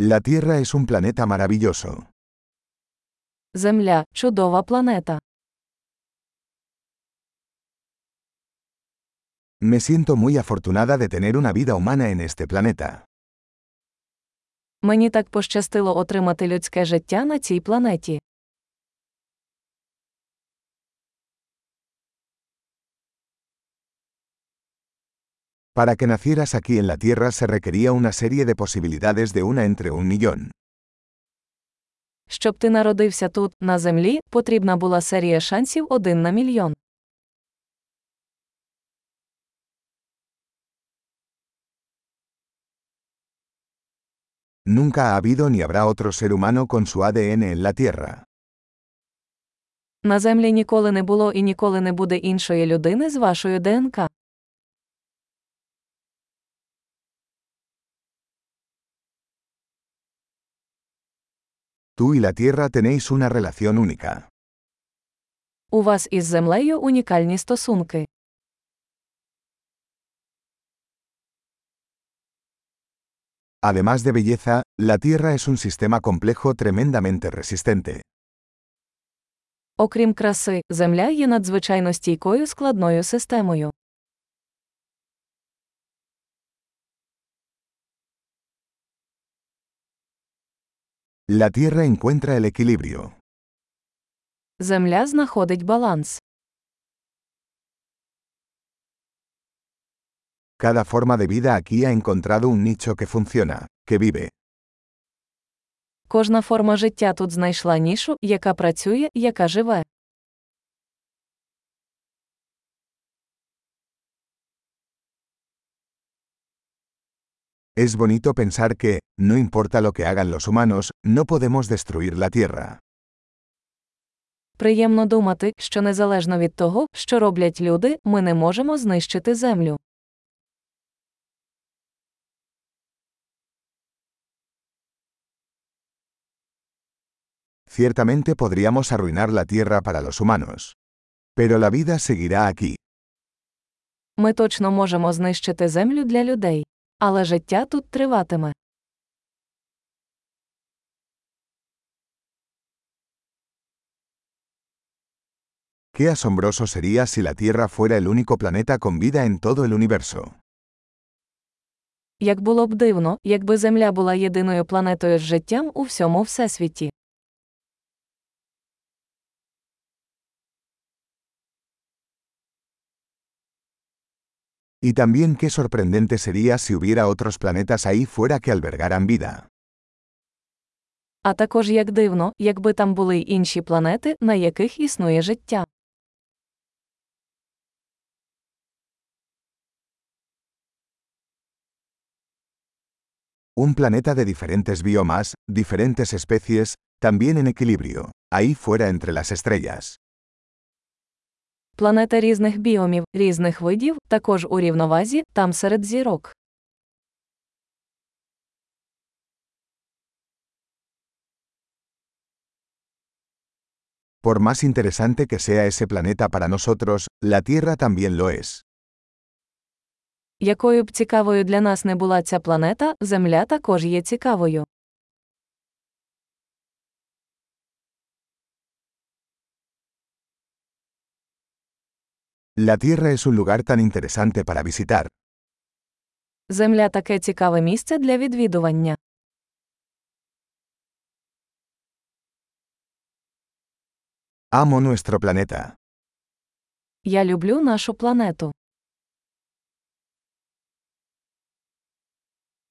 La Tierra es un planeta maravilloso. Земля чудова планета. Me siento muy afortunada de tener una vida humana en este planeta. Мені так пощастило отримати людське життя на цій планеті. Para que nacieras aquí en la Tierra se requería una serie de posibilidades de una entre un millón. Щоб ти народився тут, на землі, потрібна була серія шансів один на мільйон. Nunca ha habido ni habrá otro ser humano con su ADN en la Tierra. На землі ніколи не було і ніколи не буде іншої людини з вашою ДНК. Tú y la Tierra tenéis una relación única. У вас із землею унікальні стосунки. Además de belleza, la Tierra es un sistema complejo tremendamente resistente. Окрім краси, земля є надзвичайно стійкою складною системою. La Tierra encuentra el equilibrio. Земля знаходить баланс. Cada forma de vida aquí ha encontrado un nicho que funciona, que vive. Кожна форма життя тут знайшла нішу, яка працює, яка живе. Es bonito pensar que, no importa lo que hagan los humanos, no podemos destruir la Tierra. Приємно думати, що незалежно від того, що роблять люди, ми не можемо знищити землю. Ciertamente podríamos arruinar la Tierra para los humanos. Pero la vida seguirá aquí. Ми точно можемо знищити землю для людей. Але життя тут триватиме. Qué asombroso sería si la Tierra fuera el único planeta con vida en todo el universo. Як було б дивно, якби Земля була єдиною планетою з життям у всьому всесвіті. Y también qué sorprendente sería si hubiera otros planetas ahí fuera que albergaran vida. А також як дивно, якби там були й інші планети, на яких існує життя. Un planeta de diferentes biomas, diferentes especies, también en equilibrio, ahí fuera entre las estrellas. Планета різних біомів, різних видів, також у рівновазі, там серед зірок. Por más interesante que sea ese planeta para nosotros, la Tierra también lo es. Якою б цікавою для нас не була ця планета, Земля також є цікавою. La Tierra es un lugar tan interesante para visitar. Земля таке цікаве місце для відвідування. Amo nuestro planeta. Я люблю нашу планету.